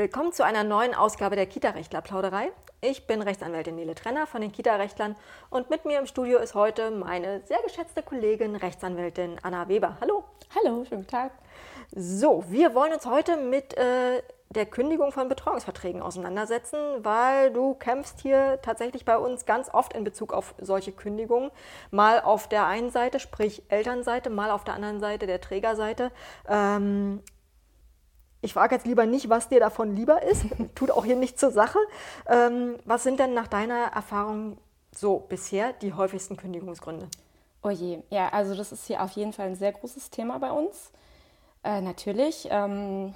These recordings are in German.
Willkommen zu einer neuen Ausgabe der Kita-Rechtler-Plauderei. Ich bin Rechtsanwältin Nele Trenner von den Kita-Rechtlern und mit mir im Studio ist heute meine sehr geschätzte Kollegin Rechtsanwältin Anna Weber. Hallo. Hallo, schönen Tag. So, wir wollen uns heute mit äh, der Kündigung von Betreuungsverträgen auseinandersetzen, weil du kämpfst hier tatsächlich bei uns ganz oft in Bezug auf solche Kündigungen. Mal auf der einen Seite, sprich Elternseite, mal auf der anderen Seite, der Trägerseite. Ähm, ich frage jetzt lieber nicht, was dir davon lieber ist, tut auch hier nicht zur Sache. Ähm, was sind denn nach deiner Erfahrung so bisher die häufigsten Kündigungsgründe? Oh je, ja, also das ist hier auf jeden Fall ein sehr großes Thema bei uns. Äh, natürlich, ähm,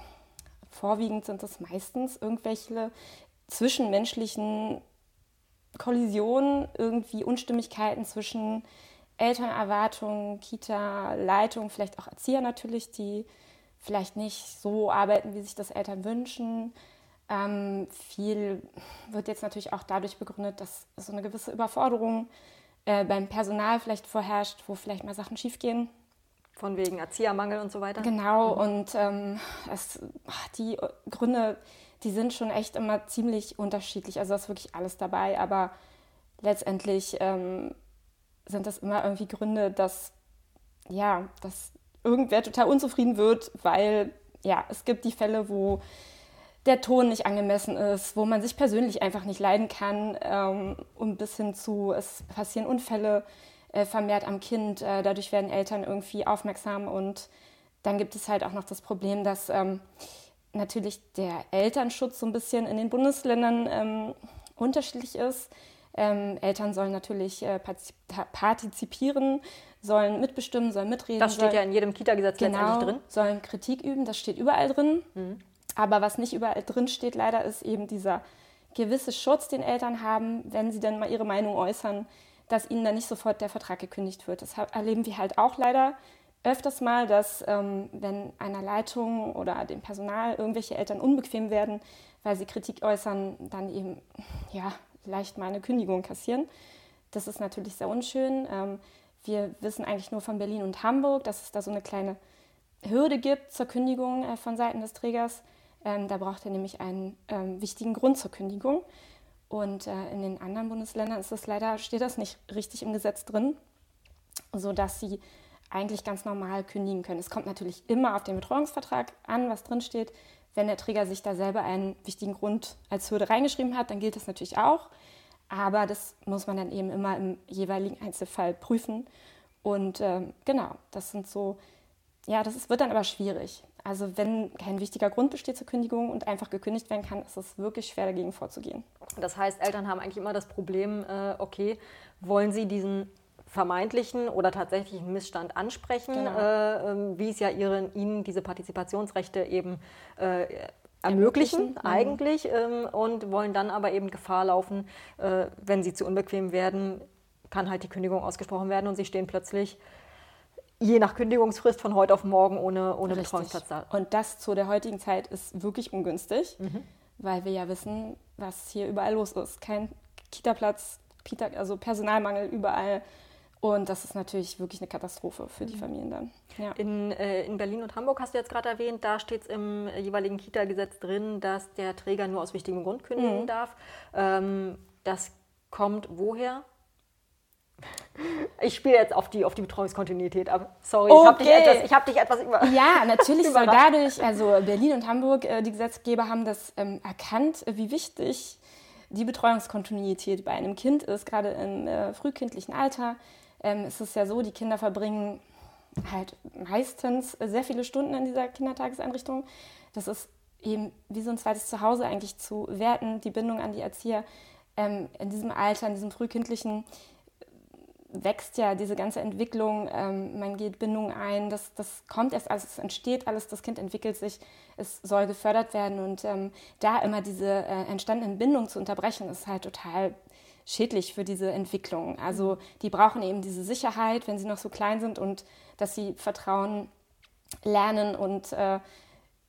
vorwiegend sind es meistens irgendwelche zwischenmenschlichen Kollisionen, irgendwie Unstimmigkeiten zwischen Elternerwartungen, Kita, Leitung, vielleicht auch Erzieher natürlich, die vielleicht nicht so arbeiten, wie sich das Eltern wünschen. Ähm, viel wird jetzt natürlich auch dadurch begründet, dass so eine gewisse Überforderung äh, beim Personal vielleicht vorherrscht, wo vielleicht mal Sachen schiefgehen. Von wegen Erziehermangel und so weiter. Genau, mhm. und ähm, es, die Gründe, die sind schon echt immer ziemlich unterschiedlich. Also da ist wirklich alles dabei, aber letztendlich ähm, sind das immer irgendwie Gründe, dass ja, dass irgendwer total unzufrieden wird, weil ja, es gibt die Fälle, wo der Ton nicht angemessen ist, wo man sich persönlich einfach nicht leiden kann ähm, und bis hin zu, es passieren Unfälle äh, vermehrt am Kind, äh, dadurch werden Eltern irgendwie aufmerksam und dann gibt es halt auch noch das Problem, dass ähm, natürlich der Elternschutz so ein bisschen in den Bundesländern ähm, unterschiedlich ist. Ähm, Eltern sollen natürlich äh, partizipieren, sollen mitbestimmen, sollen mitreden. Das steht sollen, ja in jedem Kita-Gesetz genau, letztendlich drin. Sollen Kritik üben, das steht überall drin. Mhm. Aber was nicht überall drin steht, leider, ist eben dieser gewisse Schutz, den Eltern haben, wenn sie dann mal ihre Meinung äußern, dass ihnen dann nicht sofort der Vertrag gekündigt wird. Das erleben wir halt auch leider öfters mal, dass ähm, wenn einer Leitung oder dem Personal irgendwelche Eltern unbequem werden, weil sie Kritik äußern, dann eben ja leicht mal eine Kündigung kassieren. Das ist natürlich sehr unschön. Ähm, wir wissen eigentlich nur von Berlin und Hamburg, dass es da so eine kleine Hürde gibt zur Kündigung äh, von Seiten des Trägers. Ähm, da braucht er nämlich einen ähm, wichtigen Grund zur Kündigung. Und äh, in den anderen Bundesländern ist das leider, steht das nicht richtig im Gesetz drin, sodass sie eigentlich ganz normal kündigen können. Es kommt natürlich immer auf den Betreuungsvertrag an, was drin steht. Wenn der Träger sich da selber einen wichtigen Grund als Hürde reingeschrieben hat, dann gilt das natürlich auch. Aber das muss man dann eben immer im jeweiligen Einzelfall prüfen. Und ähm, genau, das sind so, ja, das ist, wird dann aber schwierig. Also wenn kein wichtiger Grund besteht zur Kündigung und einfach gekündigt werden kann, ist es wirklich schwer dagegen vorzugehen. Das heißt, Eltern haben eigentlich immer das Problem, äh, okay, wollen sie diesen vermeintlichen oder tatsächlichen Missstand ansprechen, genau. äh, ähm, wie es ja ihren, ihnen diese Partizipationsrechte eben äh, ermöglichen, mhm. eigentlich, ähm, und wollen dann aber eben Gefahr laufen, äh, wenn sie zu unbequem werden, kann halt die Kündigung ausgesprochen werden und sie stehen plötzlich je nach Kündigungsfrist von heute auf morgen ohne, ohne Betreuungsplatz da. Und das zu der heutigen Zeit ist wirklich ungünstig, mhm. weil wir ja wissen, was hier überall los ist. Kein Kita-Platz, also Personalmangel überall. Und das ist natürlich wirklich eine Katastrophe für die mhm. Familien dann. Ja. In, äh, in Berlin und Hamburg hast du jetzt gerade erwähnt, da steht es im jeweiligen Kita-Gesetz drin, dass der Träger nur aus wichtigem Grund kündigen mhm. darf. Ähm, das kommt woher? Ich spiele jetzt auf die, auf die Betreuungskontinuität ab. Sorry, okay. ich habe dich, etwas, hab dich etwas über. Ja, natürlich soll dadurch, also Berlin und Hamburg, äh, die Gesetzgeber haben das ähm, erkannt, wie wichtig die Betreuungskontinuität bei einem Kind ist, gerade im äh, frühkindlichen Alter ähm, ist es ja so, die Kinder verbringen halt meistens sehr viele Stunden in dieser Kindertageseinrichtung. Das ist eben wie so ein zweites Zuhause eigentlich zu werten, die Bindung an die Erzieher. Ähm, in diesem Alter, in diesem frühkindlichen, wächst ja diese ganze Entwicklung, ähm, man geht Bindungen ein, das, das kommt erst alles, es entsteht alles, das Kind entwickelt sich, es soll gefördert werden und ähm, da immer diese äh, entstandenen Bindungen zu unterbrechen, ist halt total schädlich für diese Entwicklung. Also die brauchen eben diese Sicherheit, wenn sie noch so klein sind und dass sie Vertrauen lernen und äh,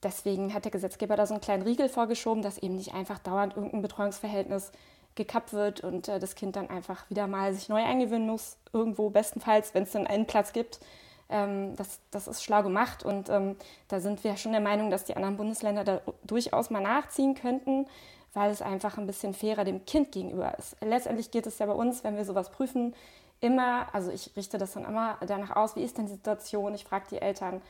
deswegen hat der Gesetzgeber da so einen kleinen Riegel vorgeschoben, dass eben nicht einfach dauernd irgendein Betreuungsverhältnis gekappt wird und äh, das Kind dann einfach wieder mal sich neu eingewöhnen muss, irgendwo bestenfalls, wenn es dann einen Platz gibt, Ähm, das, das ist schlau gemacht und ähm, da sind wir schon der Meinung, dass die anderen Bundesländer da durchaus mal nachziehen könnten, weil es einfach ein bisschen fairer dem Kind gegenüber ist. Letztendlich geht es ja bei uns, wenn wir sowas prüfen, immer, also ich richte das dann immer danach aus, wie ist denn die Situation? Ich frage die Eltern,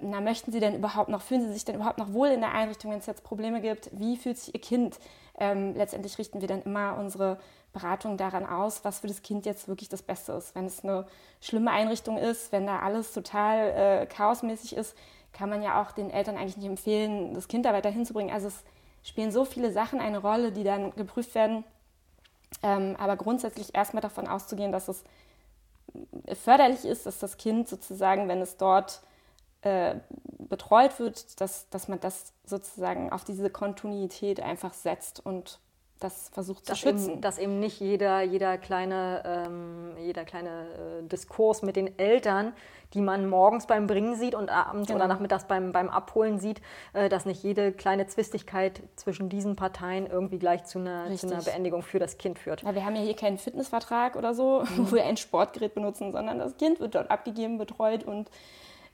na, möchten sie denn überhaupt noch, fühlen sie sich denn überhaupt noch wohl in der Einrichtung, wenn es jetzt Probleme gibt? Wie fühlt sich ihr Kind? Ähm, letztendlich richten wir dann immer unsere Beratung daran aus, was für das Kind jetzt wirklich das Beste ist. Wenn es eine schlimme Einrichtung ist, wenn da alles total äh, chaosmäßig ist, kann man ja auch den Eltern eigentlich nicht empfehlen, das Kind da weiter hinzubringen. Also es spielen so viele Sachen eine Rolle, die dann geprüft werden. Ähm, aber grundsätzlich erstmal davon auszugehen, dass es förderlich ist, dass das Kind sozusagen, wenn es dort äh, betreut wird, dass, dass man das sozusagen auf diese Kontinuität einfach setzt und das versucht dass zu schützen. Eben, dass eben nicht jeder, jeder kleine, ähm, jeder kleine äh, Diskurs mit den Eltern, die man morgens beim Bringen sieht und abends genau. oder nachmittags beim, beim Abholen sieht, äh, dass nicht jede kleine Zwistigkeit zwischen diesen Parteien irgendwie gleich zu einer, zu einer Beendigung für das Kind führt. Ja, wir haben ja hier keinen Fitnessvertrag oder so, mhm. wo wir ein Sportgerät benutzen, sondern das Kind wird dort abgegeben, betreut und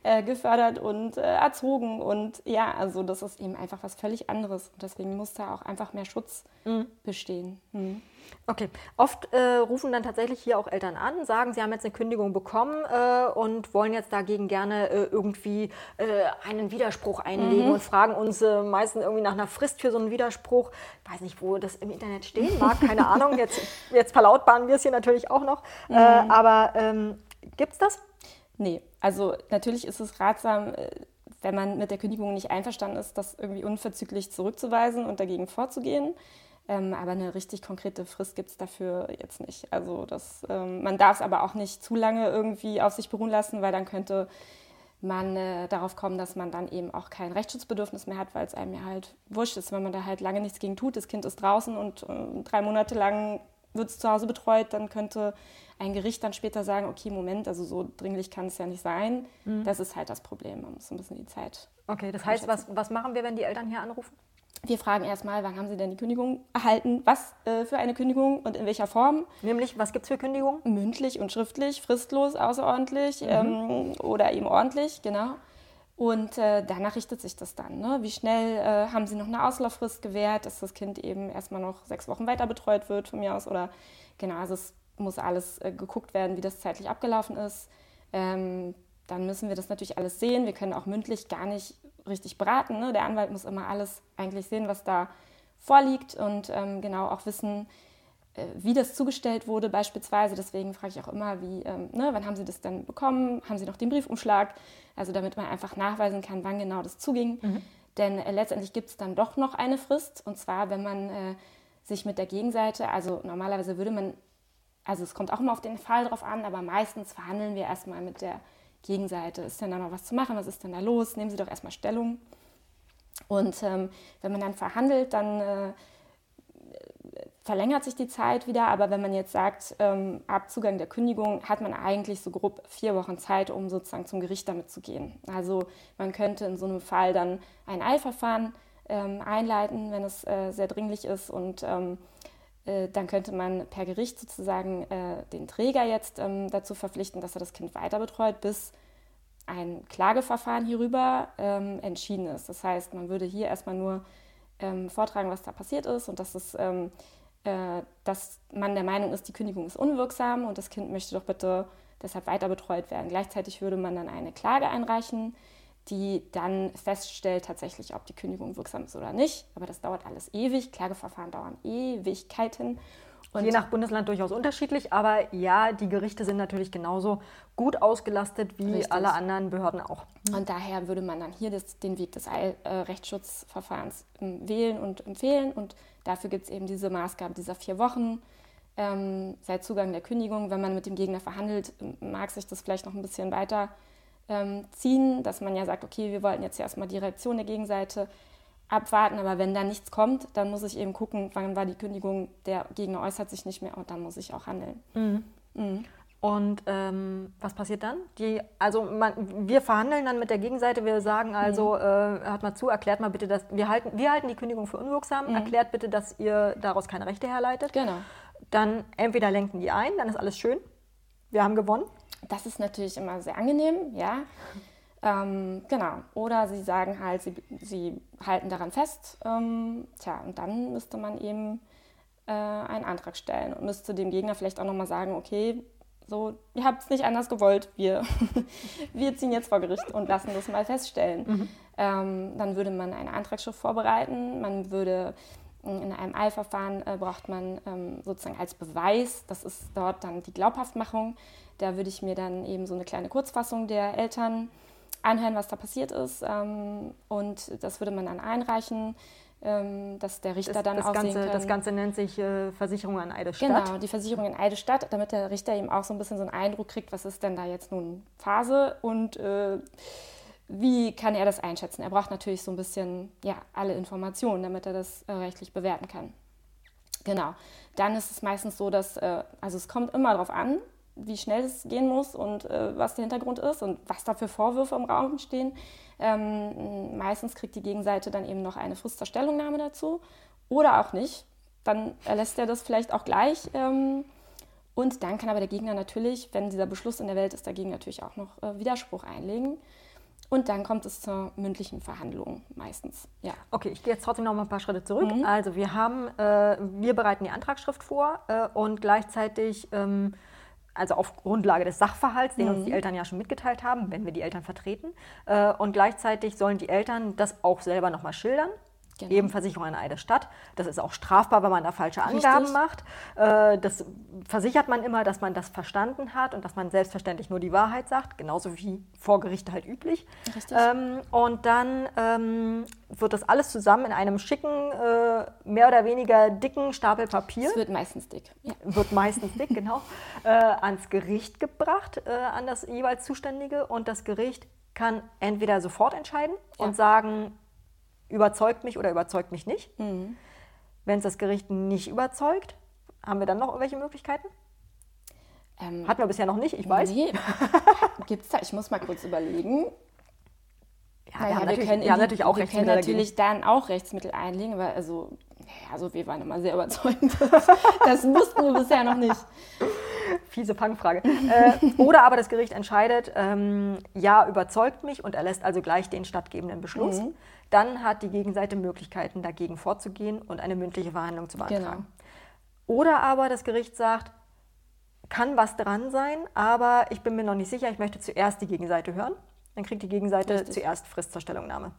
äh, gefördert und äh, erzogen. Und ja, also das ist eben einfach was völlig anderes. Und deswegen muss da auch einfach mehr Schutz mhm. bestehen. Mhm. Okay, oft äh, rufen dann tatsächlich hier auch Eltern an, sagen, sie haben jetzt eine Kündigung bekommen äh, und wollen jetzt dagegen gerne äh, irgendwie äh, einen Widerspruch einlegen mhm. und fragen uns äh, meistens irgendwie nach einer Frist für so einen Widerspruch. Ich weiß nicht, wo das im Internet stehen mag, keine Ahnung. Jetzt, jetzt verlautbaren wir es hier natürlich auch noch. Mhm. aber ähm, gibt es das? Nee, also natürlich ist es ratsam, äh, wenn man mit der Kündigung nicht einverstanden ist, das irgendwie unverzüglich zurückzuweisen und dagegen vorzugehen. Ähm, aber eine richtig konkrete Frist gibt es dafür jetzt nicht. Also das, ähm, man darf es aber auch nicht zu lange irgendwie auf sich beruhen lassen, weil dann könnte man äh, darauf kommen, dass man dann eben auch kein Rechtsschutzbedürfnis mehr hat, weil es einem ja halt wurscht ist, wenn man da halt lange nichts gegen tut. Das Kind ist draußen und äh, drei Monate lang wird es zu Hause betreut, dann könnte ein Gericht dann später sagen, okay, Moment, also so dringlich kann es ja nicht sein. Mhm. Das ist halt das Problem. Man muss ein bisschen die Zeit. Okay, das heißt, was, was machen wir, wenn die Eltern hier anrufen? Wir fragen erstmal, wann haben Sie denn die Kündigung erhalten? Was äh, für eine Kündigung und in welcher Form? Nämlich, was gibt es für Kündigungen? Mündlich und schriftlich, fristlos, außerordentlich mhm. ähm, oder eben ordentlich, genau. Und äh, danach richtet sich das dann. Ne? Wie schnell äh, haben Sie noch eine Auslauffrist gewährt, dass das Kind eben erstmal noch sechs Wochen weiter betreut wird von mir aus? Oder genau, also es muss alles äh, geguckt werden, wie das zeitlich abgelaufen ist. Ähm, dann müssen wir das natürlich alles sehen. Wir können auch mündlich gar nicht richtig beraten. Ne? Der Anwalt muss immer alles eigentlich sehen, was da vorliegt und ähm, genau auch wissen, wie das zugestellt wurde beispielsweise. Deswegen frage ich auch immer, wie, ähm, ne, wann haben Sie das denn bekommen? Haben Sie noch den Briefumschlag? Also damit man einfach nachweisen kann, wann genau das zuging. Mhm. Denn äh, letztendlich gibt es dann doch noch eine Frist. Und zwar, wenn man äh, sich mit der Gegenseite, also normalerweise würde man also es kommt auch immer auf den Fall drauf an, aber meistens verhandeln wir erstmal mit der Gegenseite. Ist denn da noch was zu machen? Was ist denn da los? Nehmen Sie doch erstmal Stellung. Und ähm, wenn man dann verhandelt, dann äh, verlängert sich die Zeit wieder. Aber wenn man jetzt sagt, ähm, ab Zugang der Kündigung, hat man eigentlich so grob vier Wochen Zeit, um sozusagen zum Gericht damit zu gehen. Also man könnte in so einem Fall dann ein Eilverfahren ähm, einleiten, wenn es äh, sehr dringlich ist und ähm, äh, dann könnte man per Gericht sozusagen äh, den Träger jetzt ähm, dazu verpflichten, dass er das Kind weiter betreut, bis ein Klageverfahren hierüber ähm, entschieden ist. Das heißt, man würde hier erstmal nur ähm, vortragen, was da passiert ist und dass, es, äh, dass man der Meinung ist, die Kündigung ist unwirksam und das Kind möchte doch bitte deshalb weiter betreut werden. Gleichzeitig würde man dann eine Klage einreichen die dann feststellt tatsächlich, ob die Kündigung wirksam ist oder nicht. Aber das dauert alles ewig. Klageverfahren dauern Ewigkeiten. Und Je nach Bundesland durchaus unterschiedlich, aber ja, die Gerichte sind natürlich genauso gut ausgelastet wie Richtig. alle anderen Behörden auch. Und daher würde man dann hier das, den Weg des äh, Rechtsschutzverfahrens ähm, wählen und empfehlen. Und dafür gibt es eben diese Maßgabe dieser vier Wochen ähm, seit Zugang der Kündigung. Wenn man mit dem Gegner verhandelt, mag sich das vielleicht noch ein bisschen weiter ähm, ziehen, dass man ja sagt, okay, wir wollten jetzt erstmal die Reaktion der Gegenseite abwarten, aber wenn da nichts kommt, dann muss ich eben gucken, wann war die Kündigung, der Gegner äußert sich nicht mehr und dann muss ich auch handeln. Mhm. Mhm. Und ähm, was passiert dann? Die, also man, wir verhandeln dann mit der Gegenseite, wir sagen also, mhm. äh, hört mal zu, erklärt mal bitte, dass wir halten, wir halten die Kündigung für unwirksam, mhm. erklärt bitte, dass ihr daraus keine Rechte herleitet. Genau. Dann entweder lenken die ein, dann ist alles schön, wir haben gewonnen. Das ist natürlich immer sehr angenehm, ja. Ähm, genau. Oder sie sagen halt, sie, sie halten daran fest. Ähm, tja, und dann müsste man eben äh, einen Antrag stellen und müsste dem Gegner vielleicht auch nochmal sagen, okay, so, ihr habt es nicht anders gewollt, wir, wir ziehen jetzt vor Gericht und lassen das mal feststellen. Mhm. Ähm, dann würde man eine Antragsschrift vorbereiten, man würde in einem Eilverfahren äh, braucht man ähm, sozusagen als Beweis, das ist dort dann die Glaubhaftmachung, da würde ich mir dann eben so eine kleine Kurzfassung der Eltern anhören, was da passiert ist. Ähm, und das würde man dann einreichen, ähm, dass der Richter das, dann das auch Ganze, sehen kann. Das Ganze nennt sich äh, Versicherung an Eidesstadt. Genau, die Versicherung in Eidesstadt, damit der Richter eben auch so ein bisschen so einen Eindruck kriegt, was ist denn da jetzt nun Phase und äh, wie kann er das einschätzen. Er braucht natürlich so ein bisschen ja, alle Informationen, damit er das äh, rechtlich bewerten kann. Genau. Dann ist es meistens so, dass, äh, also es kommt immer darauf an, wie schnell es gehen muss und äh, was der Hintergrund ist und was da für Vorwürfe im Raum stehen. Ähm, meistens kriegt die Gegenseite dann eben noch eine Frist zur Stellungnahme dazu oder auch nicht. Dann erlässt er das vielleicht auch gleich. Ähm, und dann kann aber der Gegner natürlich, wenn dieser Beschluss in der Welt ist, dagegen natürlich auch noch äh, Widerspruch einlegen. Und dann kommt es zur mündlichen Verhandlung meistens. Ja. Okay, ich gehe jetzt trotzdem noch mal ein paar Schritte zurück. Mhm. Also wir haben, äh, wir bereiten die Antragsschrift vor äh, und gleichzeitig ähm, also auf Grundlage des Sachverhalts, den mhm. uns die Eltern ja schon mitgeteilt haben, wenn wir die Eltern vertreten. Äh, und gleichzeitig sollen die Eltern das auch selber nochmal schildern. Genau. Eben Versicherung an eine Stadt. Das ist auch strafbar, wenn man da falsche Angaben Richtig. macht. Äh, das versichert man immer, dass man das verstanden hat und dass man selbstverständlich nur die Wahrheit sagt, genauso wie vor Gericht halt üblich. Ähm, und dann ähm, wird das alles zusammen in einem schicken, äh, mehr oder weniger dicken Stapel Papier. Es wird meistens dick. Ja. Wird meistens dick, genau. Äh, ans Gericht gebracht, äh, an das jeweils Zuständige. Und das Gericht kann entweder sofort entscheiden ja. und sagen, überzeugt mich oder überzeugt mich nicht. Mhm. Wenn es das Gericht nicht überzeugt, haben wir dann noch irgendwelche Möglichkeiten? Ähm, Hatten wir bisher noch nicht, ich weiß. Nee. Gibt es da? Ich muss mal kurz überlegen. Ja, naja, wir, wir können, ja, natürlich auch wir können natürlich dann auch Rechtsmittel einlegen, aber also, also wir waren immer sehr überzeugend. das mussten wir bisher noch nicht. Fiese Fangfrage. äh, oder aber das Gericht entscheidet, ähm, ja, überzeugt mich und erlässt also gleich den stattgebenden Beschluss. Mhm dann hat die Gegenseite Möglichkeiten, dagegen vorzugehen und eine mündliche Verhandlung zu beantragen. Genau. Oder aber das Gericht sagt, kann was dran sein, aber ich bin mir noch nicht sicher, ich möchte zuerst die Gegenseite hören. Dann kriegt die Gegenseite Richtig. zuerst Frist zur Stellungnahme.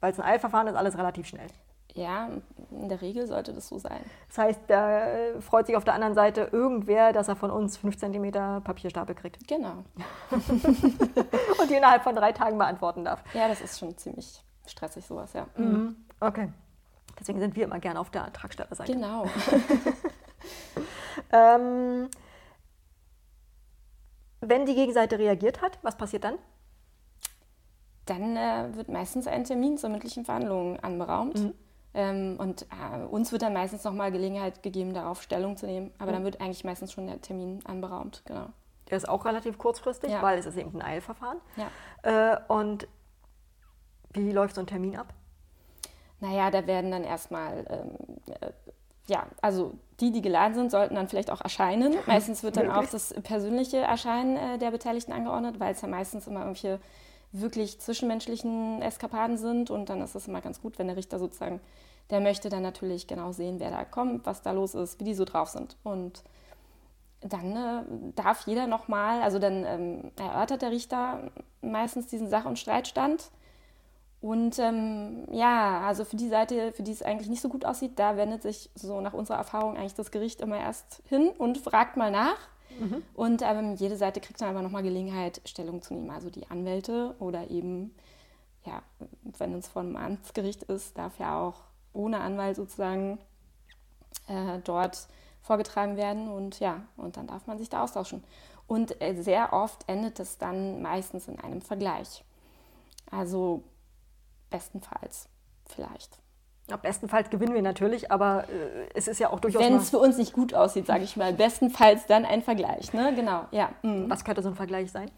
Weil es ein Eilverfahren ist, alles relativ schnell. Ja, in der Regel sollte das so sein. Das heißt, da freut sich auf der anderen Seite irgendwer, dass er von uns 5 cm Papierstapel kriegt. Genau. und die innerhalb von drei Tagen beantworten darf. Ja, das ist schon ziemlich stressig sowas, ja. Mhm. Okay. Deswegen sind wir immer gerne auf der Antragstellerseite. Genau. ähm, wenn die Gegenseite reagiert hat, was passiert dann? Dann äh, wird meistens ein Termin zur mündlichen Verhandlung anberaumt. Mhm. Ähm, und äh, uns wird dann meistens nochmal Gelegenheit gegeben, darauf Stellung zu nehmen. Aber mhm. dann wird eigentlich meistens schon der Termin anberaumt, genau. Der ist auch relativ kurzfristig, ja. weil es ist eben ein Eilverfahren. Ja. Äh, und wie läuft so ein Termin ab? Naja, da werden dann erstmal, ähm, äh, ja, also die, die geladen sind, sollten dann vielleicht auch erscheinen. Meistens wird dann auch das persönliche Erscheinen äh, der Beteiligten angeordnet, weil es ja meistens immer irgendwelche wirklich zwischenmenschlichen Eskapaden sind und dann ist es immer ganz gut, wenn der Richter sozusagen, der möchte dann natürlich genau sehen, wer da kommt, was da los ist, wie die so drauf sind und dann äh, darf jeder nochmal, also dann ähm, erörtert der Richter meistens diesen Sach- und Streitstand und ähm, ja, also für die Seite, für die es eigentlich nicht so gut aussieht, da wendet sich so nach unserer Erfahrung eigentlich das Gericht immer erst hin und fragt mal nach. Mhm. Und ähm, jede Seite kriegt dann aber nochmal Gelegenheit, Stellung zu nehmen. Also die Anwälte oder eben, ja, wenn es von einem Amtsgericht ist, darf ja auch ohne Anwalt sozusagen äh, dort vorgetragen werden. Und ja, und dann darf man sich da austauschen. Und äh, sehr oft endet es dann meistens in einem Vergleich. Also Bestenfalls, vielleicht. Ja, bestenfalls gewinnen wir natürlich, aber äh, es ist ja auch durchaus. Wenn es für uns nicht gut aussieht, sage ich mal. Bestenfalls dann ein Vergleich, ne? Genau, ja. Mhm. Was könnte so ein Vergleich sein?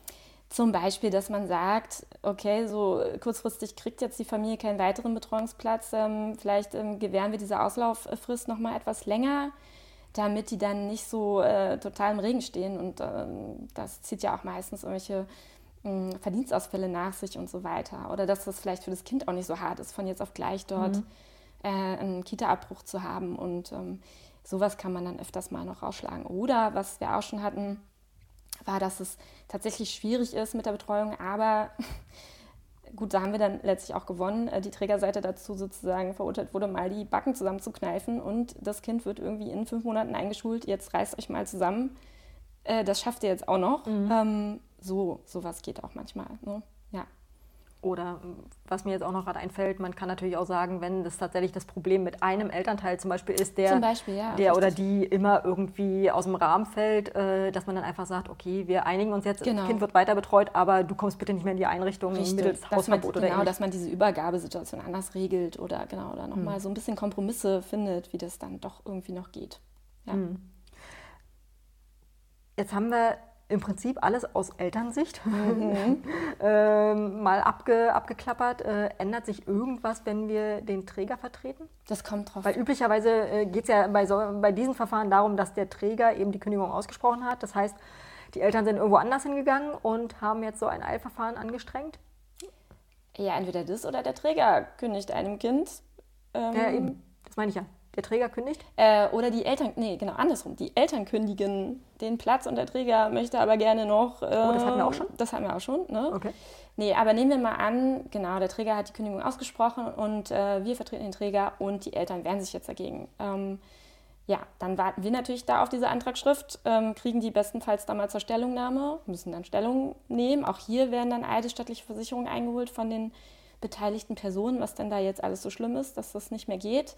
Zum Beispiel, dass man sagt, okay, so kurzfristig kriegt jetzt die Familie keinen weiteren Betreuungsplatz, ähm, vielleicht ähm, gewähren wir diese Auslauffrist noch mal etwas länger. damit die dann nicht so äh, total im Regen stehen. Und ähm, das zieht ja auch meistens irgendwelche äh, Verdienstausfälle nach sich und so weiter. Oder dass das vielleicht für das Kind auch nicht so hart ist, von jetzt auf gleich dort mhm. äh, einen Kita-Abbruch zu haben. Und ähm, sowas kann man dann öfters mal noch rausschlagen. Oder was wir auch schon hatten, war, dass es tatsächlich schwierig ist mit der Betreuung, aber gut, da haben wir dann letztlich auch gewonnen, äh, die Trägerseite dazu sozusagen verurteilt wurde, mal die Backen zusammenzukneifen und das Kind wird irgendwie in fünf Monaten eingeschult, jetzt reißt euch mal zusammen. Äh, das schafft ihr jetzt auch noch. Mhm. So, sowas geht auch manchmal. Ne? Ja. Oder was mir jetzt auch noch gerade einfällt, man kann natürlich auch sagen, wenn das tatsächlich das Problem mit einem Elternteil zum Beispiel ist, der, Beispiel, ja, der oder die immer irgendwie aus dem Rahmen fällt, äh, dass man dann einfach sagt, okay, wir einigen uns jetzt, genau. das Kind wird weiter betreut, aber du kommst bitte nicht mehr in die Einrichtung Richtig. mittels Hausverbot oder Genau, dass man diese Übergabesituation anders regelt oder genau, oder nochmal hm. so ein bisschen Kompromisse findet, wie das dann doch irgendwie noch geht. Ja. Hm. Jetzt haben wir im Prinzip alles aus Elternsicht mhm. ähm, mal abge, abgeklappert. Äh, ändert sich irgendwas, wenn wir den Träger vertreten? Das kommt drauf. Weil üblicherweise äh, geht es ja bei, so, bei diesen Verfahren darum, dass der Träger eben die Kündigung ausgesprochen hat. Das heißt, die Eltern sind irgendwo anders hingegangen und haben jetzt so ein Eilverfahren angestrengt. Ja, entweder das oder der Träger kündigt einem Kind. Ähm, ja, eben. Das meine ich ja. Der Träger kündigt? Äh, oder die Eltern, nee, genau andersrum. Die Eltern kündigen den Platz und der Träger möchte aber gerne noch. Äh, oh, das hatten wir auch schon? Das hatten wir auch schon, ne? Okay. Nee, aber nehmen wir mal an, genau, der Träger hat die Kündigung ausgesprochen und äh, wir vertreten den Träger und die Eltern wehren sich jetzt dagegen. Ähm, ja, dann warten wir natürlich da auf diese Antragsschrift, ähm, kriegen die bestenfalls dann mal zur Stellungnahme, müssen dann Stellung nehmen. Auch hier werden dann eidesstattliche Versicherungen eingeholt von den beteiligten Personen, was denn da jetzt alles so schlimm ist, dass das nicht mehr geht.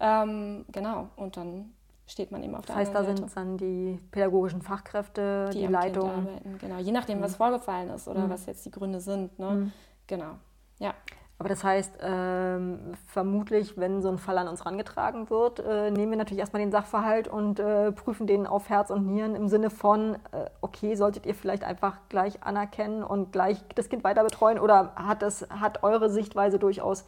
Ähm, genau, und dann steht man eben auf der das heißt, da sind dann die pädagogischen Fachkräfte, die, die Leitung. Arbeiten, genau, je nachdem, mhm. was vorgefallen ist oder mhm. was jetzt die Gründe sind. Ne? Mhm. Genau, ja. Aber das heißt, ähm, vermutlich, wenn so ein Fall an uns herangetragen wird, äh, nehmen wir natürlich erstmal den Sachverhalt und äh, prüfen den auf Herz und Nieren im Sinne von, äh, okay, solltet ihr vielleicht einfach gleich anerkennen und gleich das Kind weiter betreuen oder hat, das, hat eure Sichtweise durchaus.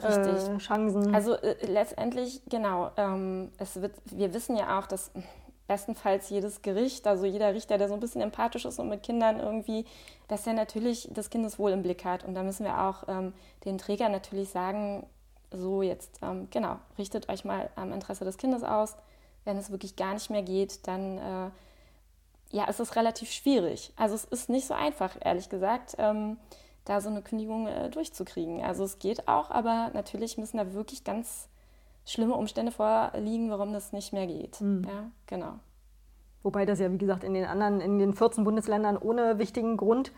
Äh, Chancen. Also äh, letztendlich, genau, ähm, es wird, wir wissen ja auch, dass bestenfalls jedes Gericht, also jeder Richter, der so ein bisschen empathisch ist und mit Kindern irgendwie, dass er natürlich das Kindeswohl im Blick hat. Und da müssen wir auch ähm, den Träger natürlich sagen, so jetzt, ähm, genau, richtet euch mal am Interesse des Kindes aus. Wenn es wirklich gar nicht mehr geht, dann äh, ja, ist es relativ schwierig. Also es ist nicht so einfach, ehrlich gesagt. Ähm, da so eine Kündigung äh, durchzukriegen. Also es geht auch, aber natürlich müssen da wirklich ganz schlimme Umstände vorliegen, warum das nicht mehr geht. Mhm. Ja, genau. Wobei das ja, wie gesagt, in den anderen, in den 14 Bundesländern ohne wichtigen Grund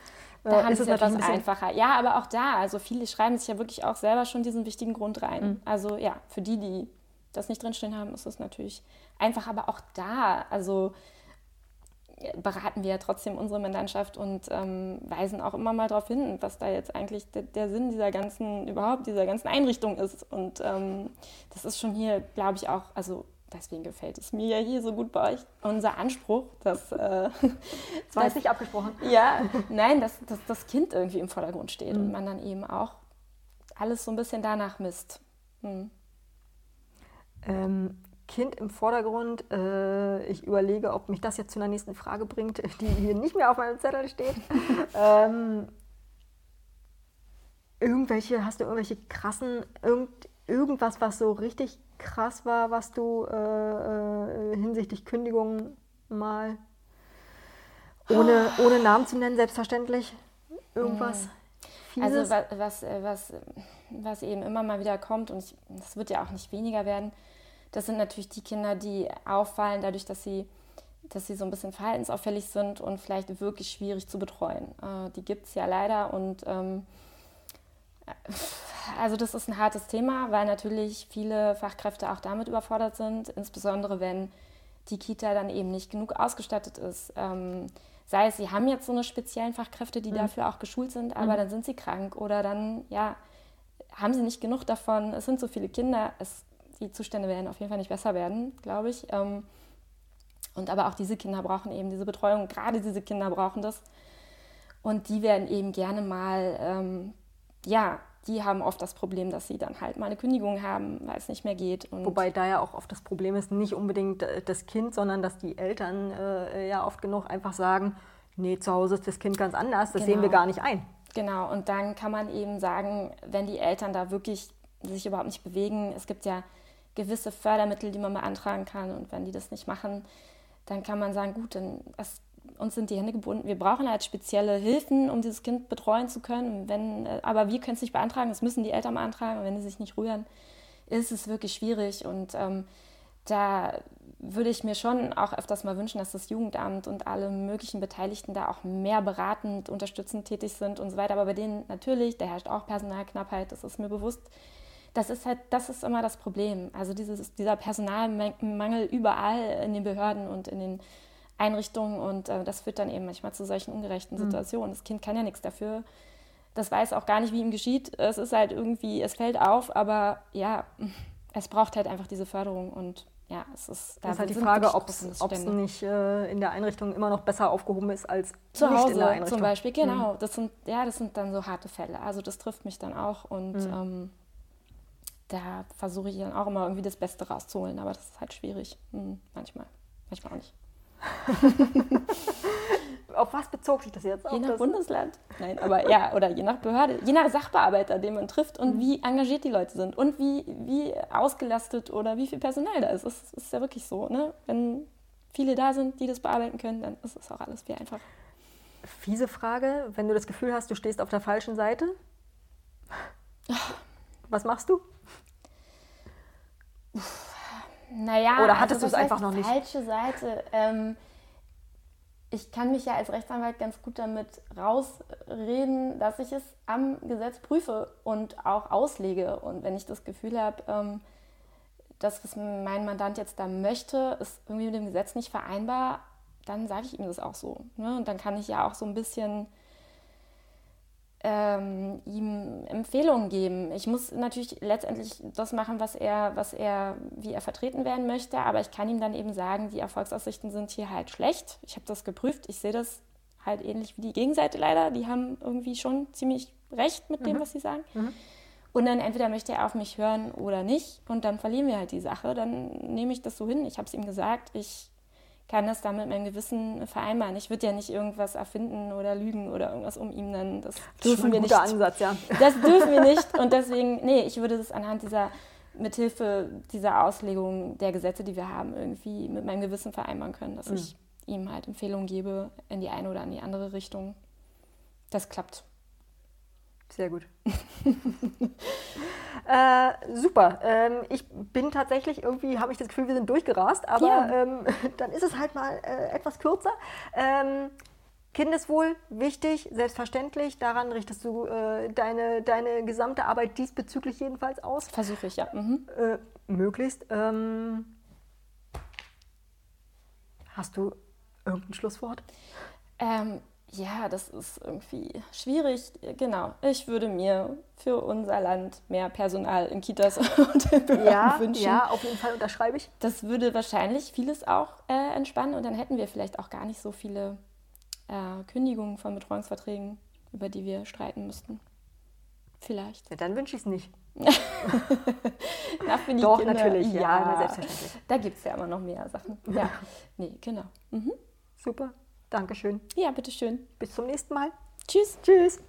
äh, da ist es etwas ein einfacher. Ja, aber auch da, also viele schreiben sich ja wirklich auch selber schon diesen wichtigen Grund rein. Mhm. Also ja, für die, die das nicht drinstehen haben, ist es natürlich einfach, aber auch da, also beraten wir ja trotzdem unsere Mandantschaft und ähm, weisen auch immer mal darauf hin, was da jetzt eigentlich der, der, Sinn dieser ganzen, überhaupt dieser ganzen Einrichtung ist. Und ähm, das ist schon hier, glaube ich, auch, also deswegen gefällt es mir ja hier so gut bei euch. Unser Anspruch, dass. Äh, das war jetzt nicht abgesprochen. Ja, nein, dass, dass das Kind irgendwie im Vordergrund steht mhm. und man dann eben auch alles so ein bisschen danach misst. Mhm. Ähm, Kind im Vordergrund. Äh, ich überlege, ob mich das jetzt zu einer nächsten Frage bringt, die hier nicht mehr auf meinem Zettel steht. ähm, irgendwelche, hast du irgendwelche krassen, irgend, irgendwas, was so richtig krass war, was du äh, äh, hinsichtlich Kündigung mal, ohne, oh. ohne Namen zu nennen, selbstverständlich, irgendwas? Hm. Also was, was, was, was eben immer mal wieder kommt, und es wird ja auch nicht weniger werden, das sind natürlich die Kinder, die auffallen, dadurch, dass sie, dass sie so ein bisschen verhaltensauffällig sind und vielleicht wirklich schwierig zu betreuen. Äh, die gibt es ja leider und ähm, also das ist ein hartes Thema, weil natürlich viele Fachkräfte auch damit überfordert sind, insbesondere wenn die Kita dann eben nicht genug ausgestattet ist. Ähm, sei es, sie haben jetzt so eine speziellen Fachkräfte, die mhm. dafür auch geschult sind, aber mhm. dann sind sie krank oder dann, ja, haben sie nicht genug davon. Es sind so viele Kinder. Es die Zustände werden auf jeden Fall nicht besser werden, glaube ich. Ähm, und aber auch diese Kinder brauchen eben diese Betreuung, gerade diese Kinder brauchen das. Und die werden eben gerne mal, ähm, ja, die haben oft das Problem, dass sie dann halt mal eine Kündigung haben, weil es nicht mehr geht. Wobei da ja auch oft das Problem ist, nicht unbedingt äh, das Kind, sondern dass die Eltern äh, ja oft genug einfach sagen, nee, zu Hause ist das Kind ganz anders, das genau. sehen wir genau. gar nicht ein. Genau, und dann kann man eben sagen, wenn die Eltern da wirklich sich überhaupt nicht bewegen, es gibt ja gewisse Fördermittel, die man beantragen kann und wenn die das nicht machen, dann kann man sagen, gut, dann es, uns sind die Hände gebunden. Wir brauchen halt spezielle Hilfen, um dieses Kind betreuen zu können. Wenn, äh, aber wir können es nicht beantragen, das müssen die Eltern beantragen. Und wenn sie sich nicht rühren, ist es wirklich schwierig. Und ähm, da würde ich mir schon auch öfters mal wünschen, dass das Jugendamt und alle möglichen Beteiligten da auch mehr beratend, unterstützend tätig sind und so weiter. Aber bei denen natürlich, da herrscht auch Personalknappheit, das ist mir bewusst. Das ist halt, das ist immer das Problem. Also dieses, dieser Personalmangel überall in den Behörden und in den Einrichtungen und äh, das führt dann eben manchmal zu solchen ungerechten mhm. Situationen. Das Kind kann ja nichts dafür. Das weiß auch gar nicht, wie ihm geschieht. Es ist halt irgendwie, es fällt auf, aber ja, es braucht halt einfach diese Förderung und ja, es ist. Da das ist halt die Frage, ob es nicht äh, in der Einrichtung immer noch besser aufgehoben ist als zu nicht Hause in der Einrichtung. zum Beispiel. Genau, mhm. das sind ja, das sind dann so harte Fälle. Also das trifft mich dann auch und mhm. ähm, da versuche ich dann auch immer irgendwie das Beste rauszuholen, aber das ist halt schwierig. Mhm, manchmal, manchmal auch nicht. Auf was bezog sich das jetzt? Je nach Bundesland. Nein, aber ja, oder je nach Behörde, je nach Sachbearbeiter, den man trifft und mhm. wie engagiert die Leute sind und wie, wie ausgelastet oder wie viel Personal da ist. Es ist ja wirklich so, ne? Wenn viele da sind, die das bearbeiten können, dann ist es auch alles viel einfacher. Fiese Frage, wenn du das Gefühl hast, du stehst auf der falschen Seite, was machst du? Naja, oder hattest also, du es einfach noch nicht? Falsche Seite. Ähm, ich kann mich ja als Rechtsanwalt ganz gut damit rausreden, dass ich es am Gesetz prüfe und auch auslege. Und wenn ich das Gefühl habe, ähm, das, was mein Mandant jetzt da möchte, ist irgendwie mit dem Gesetz nicht vereinbar, dann sage ich ihm das auch so. Ne? Und dann kann ich ja auch so ein bisschen ähm, ihm Empfehlungen geben. Ich muss natürlich letztendlich das machen, was er, was er, wie er vertreten werden möchte, aber ich kann ihm dann eben sagen, die Erfolgsaussichten sind hier halt schlecht. Ich habe das geprüft, ich sehe das halt ähnlich wie die Gegenseite leider. Die haben irgendwie schon ziemlich recht mit dem, mhm. was sie sagen. Mhm. Und dann entweder möchte er auf mich hören oder nicht. Und dann verlieren wir halt die Sache. Dann nehme ich das so hin. Ich habe es ihm gesagt. Ich kann das dann mit meinem Gewissen vereinbaren. Ich würde ja nicht irgendwas erfinden oder lügen oder irgendwas um ihm dann. Das, das dürfen wir nicht. Ansatz, ja. Das dürfen wir nicht. Und deswegen, nee, ich würde das anhand dieser, mithilfe dieser Auslegung der Gesetze, die wir haben, irgendwie mit meinem Gewissen vereinbaren können, dass mhm. ich ihm halt Empfehlungen gebe in die eine oder in die andere Richtung. Das klappt. Sehr gut. äh, super. Ähm, ich bin tatsächlich irgendwie, habe ich das Gefühl, wir sind durchgerast, aber ja. ähm, dann ist es halt mal äh, etwas kürzer. Ähm, Kindeswohl, wichtig, selbstverständlich. Daran richtest du äh, deine, deine gesamte Arbeit diesbezüglich jedenfalls aus. Versuche ich, ja. Mhm. Äh, möglichst. Ähm, hast du irgendein Schlusswort? Ja, das ist irgendwie schwierig. Genau. Ich würde mir für unser Land mehr Personal in Kitas und in Behörden ja, wünschen. Ja, auf jeden Fall unterschreibe ich. Das würde wahrscheinlich vieles auch äh, entspannen und dann hätten wir vielleicht auch gar nicht so viele äh, Kündigungen von Betreuungsverträgen, über die wir streiten müssten. Vielleicht. Ja, dann wünsche ich es nicht. Na, für die Doch, Kinder, natürlich, ja, ja selbstverständlich. Da gibt es ja immer noch mehr Sachen. Ja, nee, genau. Mhm. Super. Dankeschön. Ja, bitteschön. Bis zum nächsten Mal. Tschüss. Tschüss.